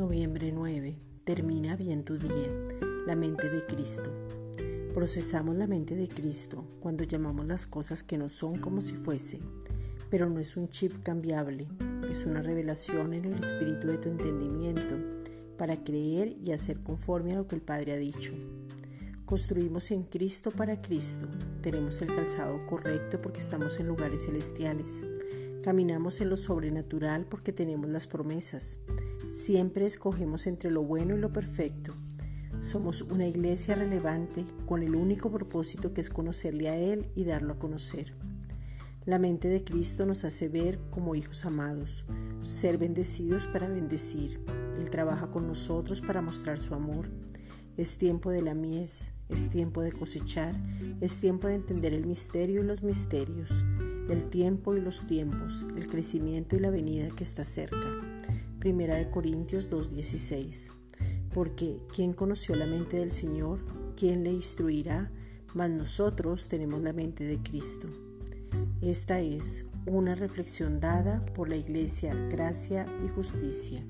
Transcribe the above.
Noviembre 9. Termina bien tu día. La mente de Cristo. Procesamos la mente de Cristo cuando llamamos las cosas que no son como si fuesen, pero no es un chip cambiable, es una revelación en el espíritu de tu entendimiento para creer y hacer conforme a lo que el Padre ha dicho. Construimos en Cristo para Cristo, tenemos el calzado correcto porque estamos en lugares celestiales, caminamos en lo sobrenatural porque tenemos las promesas, siempre escogemos entre lo bueno y lo perfecto somos una iglesia relevante con el único propósito que es conocerle a Él y darlo a conocer. La mente de Cristo nos hace ver como hijos amados, ser bendecidos para bendecir. Él trabaja con nosotros para mostrar su amor. Es tiempo de la mies, es tiempo de cosechar, es tiempo de entender el misterio y los misterios, el tiempo y los tiempos, el crecimiento y la venida que está cerca. Primera de Corintios 2.16 porque ¿quién conoció la mente del Señor? ¿Quién le instruirá? Mas nosotros tenemos la mente de Cristo. Esta es una reflexión dada por la Iglesia Gracia y Justicia.